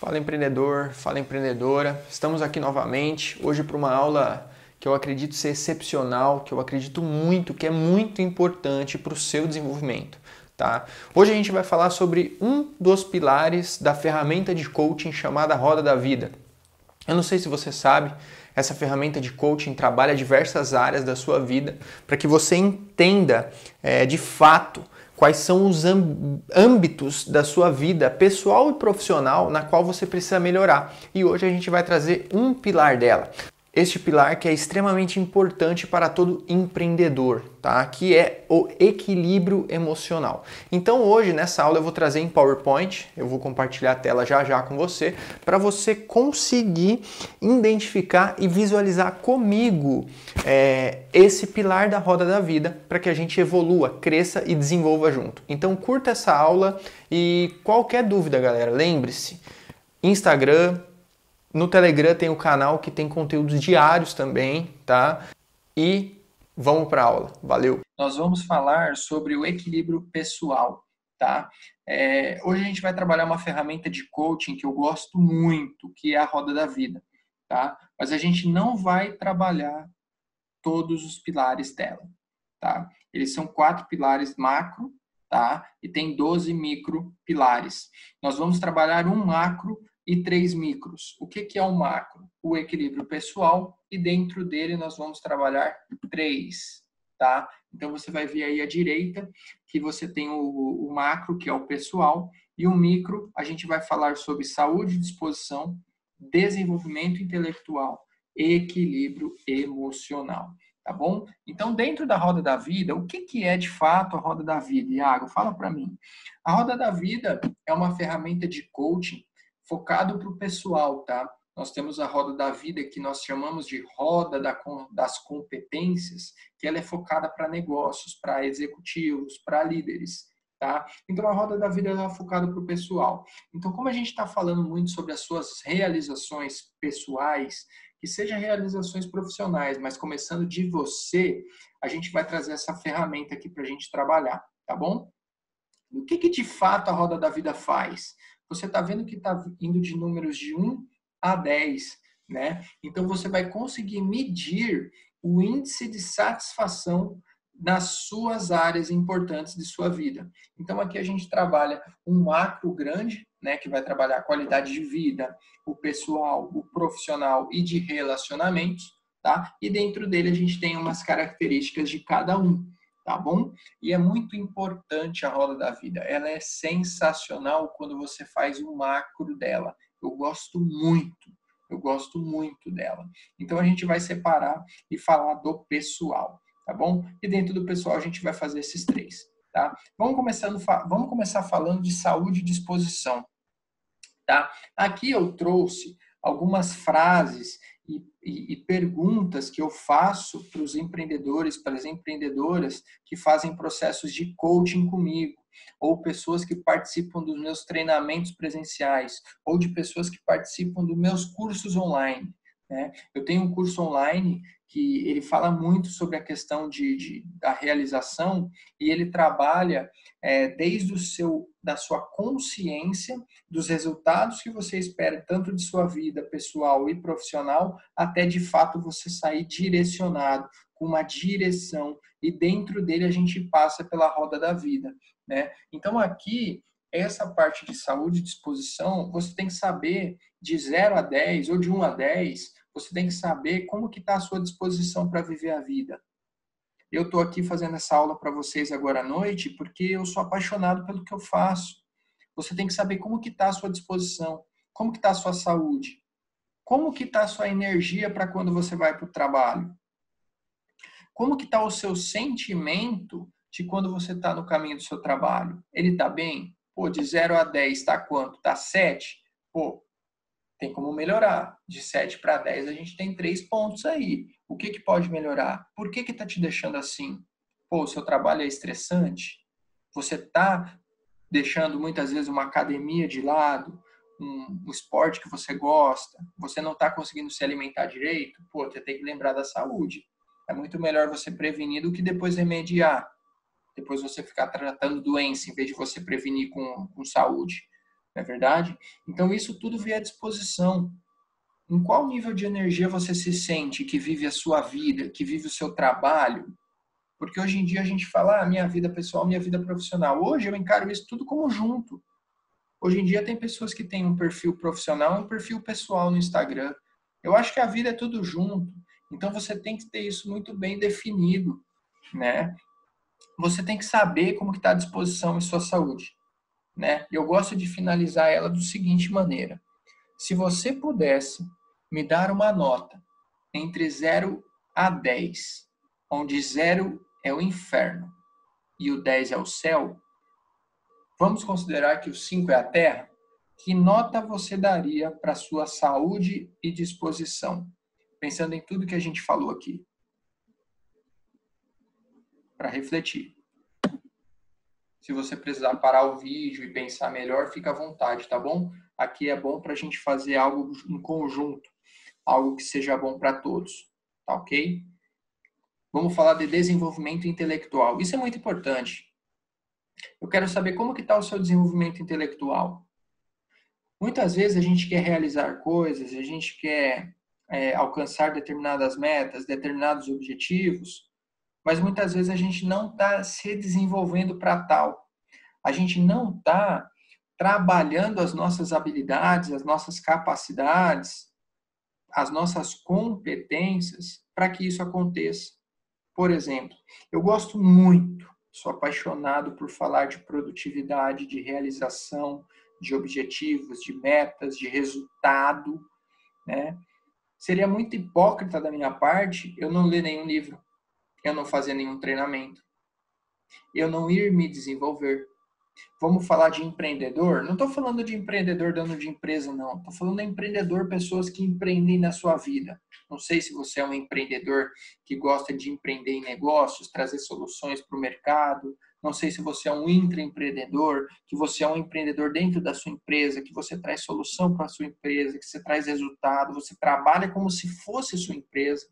Fala empreendedor, fala empreendedora. Estamos aqui novamente hoje para uma aula que eu acredito ser excepcional, que eu acredito muito que é muito importante para o seu desenvolvimento. Tá? Hoje a gente vai falar sobre um dos pilares da ferramenta de coaching chamada Roda da Vida. Eu não sei se você sabe, essa ferramenta de coaching trabalha diversas áreas da sua vida para que você entenda é, de fato quais são os âmbitos da sua vida pessoal e profissional na qual você precisa melhorar. E hoje a gente vai trazer um pilar dela. Este pilar que é extremamente importante para todo empreendedor, tá? Que é o equilíbrio emocional. Então hoje nessa aula eu vou trazer em PowerPoint, eu vou compartilhar a tela já já com você, para você conseguir identificar e visualizar comigo é, esse pilar da roda da vida, para que a gente evolua, cresça e desenvolva junto. Então curta essa aula e qualquer dúvida, galera, lembre-se, Instagram, no Telegram tem o canal que tem conteúdos diários também, tá? E vamos para aula. Valeu! Nós vamos falar sobre o equilíbrio pessoal, tá? É, hoje a gente vai trabalhar uma ferramenta de coaching que eu gosto muito, que é a Roda da Vida, tá? Mas a gente não vai trabalhar todos os pilares dela, tá? Eles são quatro pilares macro, tá? E tem 12 micro pilares. Nós vamos trabalhar um macro e três micros. O que, que é o macro? O equilíbrio pessoal e dentro dele nós vamos trabalhar três, tá? Então você vai ver aí à direita que você tem o, o macro, que é o pessoal, e o micro, a gente vai falar sobre saúde disposição, desenvolvimento intelectual, equilíbrio emocional, tá bom? Então, dentro da roda da vida, o que, que é de fato a roda da vida? Iago, fala para mim. A roda da vida é uma ferramenta de coaching focado para o pessoal, tá? Nós temos a roda da vida que nós chamamos de roda das competências, que ela é focada para negócios, para executivos, para líderes, tá? Então a roda da vida é focada para o pessoal. Então como a gente está falando muito sobre as suas realizações pessoais, que sejam realizações profissionais, mas começando de você, a gente vai trazer essa ferramenta aqui para a gente trabalhar, tá bom? O que, que de fato a roda da vida faz? Você está vendo que está indo de números de 1 a 10, né? Então você vai conseguir medir o índice de satisfação nas suas áreas importantes de sua vida. Então aqui a gente trabalha um macro grande, né, que vai trabalhar a qualidade de vida, o pessoal, o profissional e de relacionamentos, tá? E dentro dele a gente tem umas características de cada um tá bom? E é muito importante a roda da vida. Ela é sensacional quando você faz um macro dela. Eu gosto muito, eu gosto muito dela. Então a gente vai separar e falar do pessoal, tá bom? E dentro do pessoal a gente vai fazer esses três, tá? Vamos começando, vamos começar falando de saúde e disposição, tá? Aqui eu trouxe algumas frases e, e, e perguntas que eu faço para os empreendedores, para as empreendedoras que fazem processos de coaching comigo, ou pessoas que participam dos meus treinamentos presenciais, ou de pessoas que participam dos meus cursos online. Né? Eu tenho um curso online que ele fala muito sobre a questão de, de da realização e ele trabalha é, desde o seu da sua consciência dos resultados que você espera tanto de sua vida pessoal e profissional até de fato você sair direcionado com uma direção e dentro dele a gente passa pela roda da vida, né? Então aqui essa parte de saúde e disposição, você tem que saber de 0 a 10 ou de 1 a 10 você tem que saber como que está a sua disposição para viver a vida. Eu estou aqui fazendo essa aula para vocês agora à noite porque eu sou apaixonado pelo que eu faço. Você tem que saber como que está a sua disposição, como que está a sua saúde, como que está a sua energia para quando você vai para o trabalho, como que está o seu sentimento de quando você está no caminho do seu trabalho. Ele está bem? Pô, de 0 a 10 está quanto? Está 7? Pô, tem como melhorar. De 7 para 10, a gente tem três pontos aí. O que, que pode melhorar? Por que está te deixando assim? Pô, o seu trabalho é estressante? Você está deixando muitas vezes uma academia de lado, um, um esporte que você gosta, você não está conseguindo se alimentar direito? Pô, você tem que lembrar da saúde. É muito melhor você prevenir do que depois remediar. Depois você ficar tratando doença em vez de você prevenir com, com saúde. Não é verdade? Então, isso tudo vem à disposição. Em qual nível de energia você se sente que vive a sua vida, que vive o seu trabalho? Porque hoje em dia a gente fala ah, minha vida pessoal, minha vida profissional. Hoje eu encaro isso tudo como junto. Hoje em dia tem pessoas que têm um perfil profissional e um perfil pessoal no Instagram. Eu acho que a vida é tudo junto. Então você tem que ter isso muito bem definido, né? Você tem que saber como está à disposição em sua saúde, né? Eu gosto de finalizar ela do seguinte maneira: se você pudesse me dar uma nota entre 0 a 10, onde 0 é o inferno e o 10 é o céu, vamos considerar que o 5 é a terra, que nota você daria para sua saúde e disposição? Pensando em tudo que a gente falou aqui. Para refletir. Se você precisar parar o vídeo e pensar melhor, fica à vontade, tá bom? Aqui é bom para a gente fazer algo em conjunto, algo que seja bom para todos, tá ok? Vamos falar de desenvolvimento intelectual. Isso é muito importante. Eu quero saber como que está o seu desenvolvimento intelectual. Muitas vezes a gente quer realizar coisas, a gente quer é, alcançar determinadas metas, determinados objetivos, mas muitas vezes a gente não está se desenvolvendo para tal. A gente não está trabalhando as nossas habilidades, as nossas capacidades, as nossas competências para que isso aconteça. Por exemplo, eu gosto muito Sou apaixonado por falar de produtividade, de realização, de objetivos, de metas, de resultado, né? Seria muito hipócrita da minha parte eu não ler nenhum livro, eu não fazer nenhum treinamento, eu não ir me desenvolver. Vamos falar de empreendedor? Não estou falando de empreendedor dono de empresa, não. Estou falando de empreendedor, pessoas que empreendem na sua vida. Não sei se você é um empreendedor que gosta de empreender em negócios, trazer soluções para o mercado. Não sei se você é um intraempreendedor, que você é um empreendedor dentro da sua empresa, que você traz solução para a sua empresa, que você traz resultado, você trabalha como se fosse sua empresa.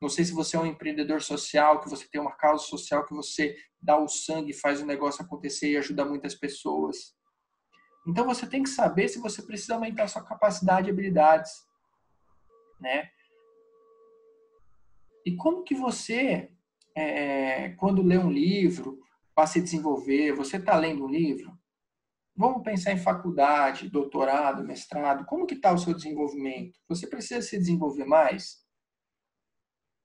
Não sei se você é um empreendedor social, que você tem uma causa social, que você dá o sangue, faz o negócio acontecer e ajuda muitas pessoas. Então você tem que saber se você precisa aumentar sua capacidade e habilidades, né? E como que você, é, quando lê um livro, para se desenvolver, você está lendo um livro? Vamos pensar em faculdade, doutorado, mestrado. Como que está o seu desenvolvimento? Você precisa se desenvolver mais?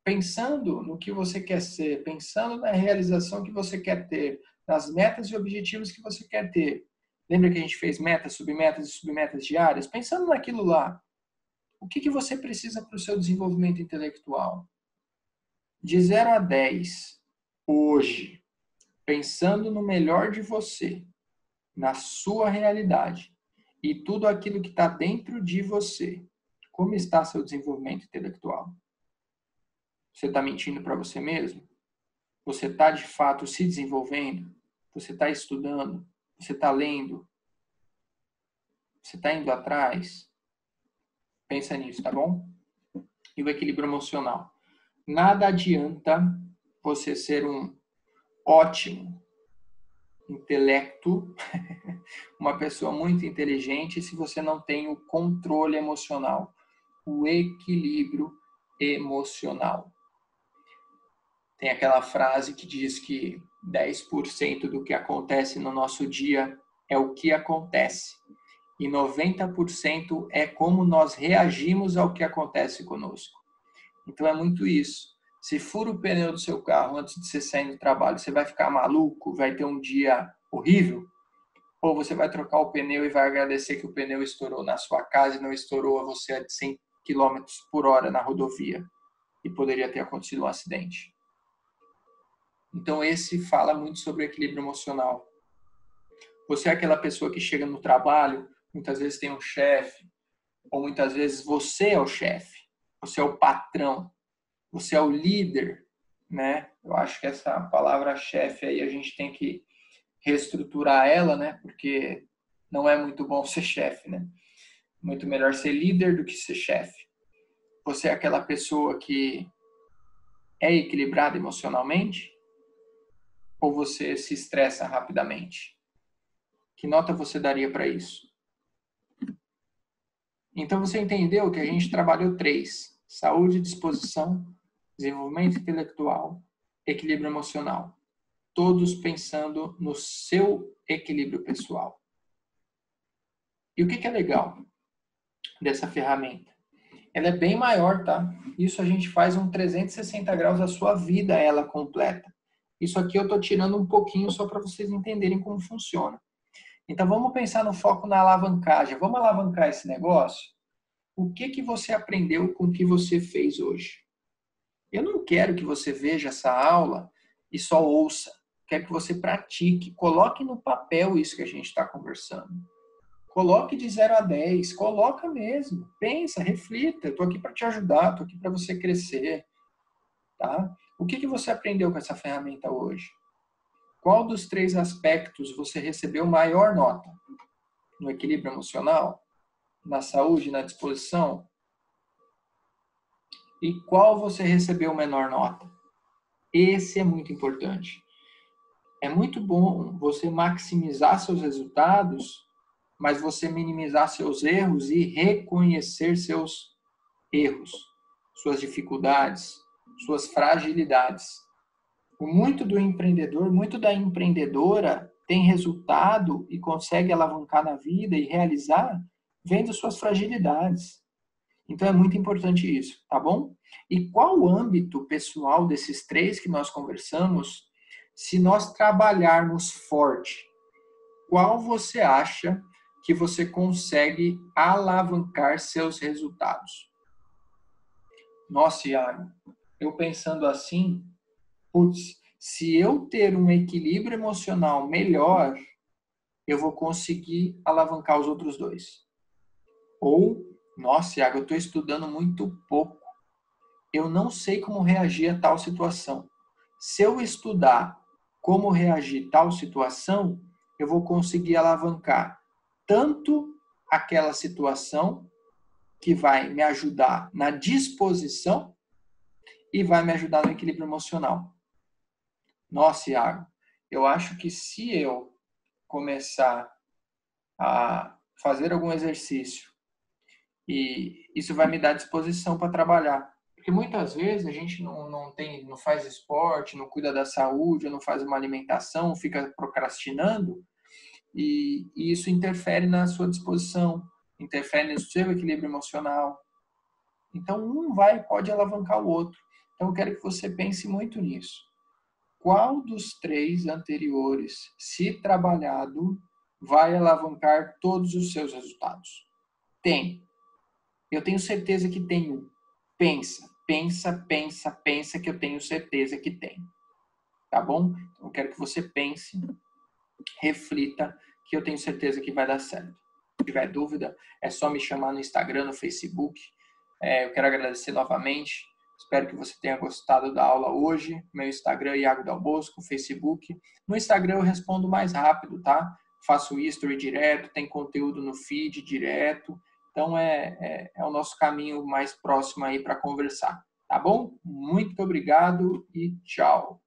Pensando no que você quer ser, pensando na realização que você quer ter, nas metas e objetivos que você quer ter. Lembra que a gente fez metas, submetas e submetas diárias? Pensando naquilo lá, o que, que você precisa para o seu desenvolvimento intelectual? De 0 a 10, hoje, pensando no melhor de você, na sua realidade e tudo aquilo que está dentro de você, como está seu desenvolvimento intelectual? Você está mentindo para você mesmo? Você está de fato se desenvolvendo? Você está estudando? Você está lendo? Você está indo atrás? Pensa nisso, tá bom? E o equilíbrio emocional. Nada adianta você ser um ótimo intelecto, uma pessoa muito inteligente, se você não tem o controle emocional, o equilíbrio emocional. Tem aquela frase que diz que 10% do que acontece no nosso dia é o que acontece e 90% é como nós reagimos ao que acontece conosco. Então é muito isso. Se fura o pneu do seu carro antes de você sair do trabalho, você vai ficar maluco, vai ter um dia horrível? Ou você vai trocar o pneu e vai agradecer que o pneu estourou na sua casa e não estourou a você a 100 km por hora na rodovia e poderia ter acontecido um acidente? Então, esse fala muito sobre equilíbrio emocional. Você é aquela pessoa que chega no trabalho, muitas vezes tem um chefe, ou muitas vezes você é o chefe, você é o patrão, você é o líder, né? Eu acho que essa palavra chefe aí a gente tem que reestruturar ela, né? Porque não é muito bom ser chefe, né? Muito melhor ser líder do que ser chefe. Você é aquela pessoa que é equilibrada emocionalmente, ou você se estressa rapidamente? Que nota você daria para isso? Então você entendeu que a gente trabalhou três: saúde, disposição, desenvolvimento intelectual, equilíbrio emocional. Todos pensando no seu equilíbrio pessoal. E o que, é legal dessa ferramenta? Ela é bem maior, tá? Isso a gente faz um 360 graus da sua vida, ela completa. Isso aqui eu tô tirando um pouquinho só para vocês entenderem como funciona. Então vamos pensar no foco na alavancagem. Vamos alavancar esse negócio? O que que você aprendeu com o que você fez hoje? Eu não quero que você veja essa aula e só ouça. Quero que você pratique, coloque no papel isso que a gente está conversando. Coloque de 0 a 10, coloca mesmo. Pensa, reflita. Estou aqui para te ajudar, estou aqui para você crescer. Tá? O que, que você aprendeu com essa ferramenta hoje? Qual dos três aspectos você recebeu maior nota? No equilíbrio emocional? Na saúde, na disposição? E qual você recebeu menor nota? Esse é muito importante. É muito bom você maximizar seus resultados, mas você minimizar seus erros e reconhecer seus erros, suas dificuldades, suas fragilidades. O muito do empreendedor, muito da empreendedora tem resultado e consegue alavancar na vida e realizar vendo suas fragilidades. Então é muito importante isso, tá bom? E qual o âmbito pessoal desses três que nós conversamos, se nós trabalharmos forte, qual você acha que você consegue alavancar seus resultados? Nossa, Iago, eu pensando assim, putz, se eu ter um equilíbrio emocional melhor, eu vou conseguir alavancar os outros dois. Ou, nossa, Iago, eu estou estudando muito pouco. Eu não sei como reagir a tal situação. Se eu estudar como reagir a tal situação, eu vou conseguir alavancar tanto aquela situação que vai me ajudar na disposição e vai me ajudar no equilíbrio emocional. Nossa, Iago, eu acho que se eu começar a fazer algum exercício e isso vai me dar disposição para trabalhar. Porque muitas vezes a gente não, não tem, não faz esporte, não cuida da saúde, não faz uma alimentação, fica procrastinando e, e isso interfere na sua disposição, interfere no seu equilíbrio emocional. Então um vai pode alavancar o outro. Então, eu quero que você pense muito nisso. Qual dos três anteriores, se trabalhado, vai alavancar todos os seus resultados? Tem. Eu tenho certeza que tem um. Pensa, pensa, pensa, pensa que eu tenho certeza que tem. Tá bom? Então, eu quero que você pense, reflita, que eu tenho certeza que vai dar certo. Se tiver dúvida, é só me chamar no Instagram, no Facebook. É, eu quero agradecer novamente Espero que você tenha gostado da aula hoje. Meu Instagram é Iago Del Bosco, Facebook. No Instagram eu respondo mais rápido, tá? Faço history direto, tem conteúdo no feed direto. Então é, é, é o nosso caminho mais próximo aí para conversar, tá bom? Muito obrigado e tchau.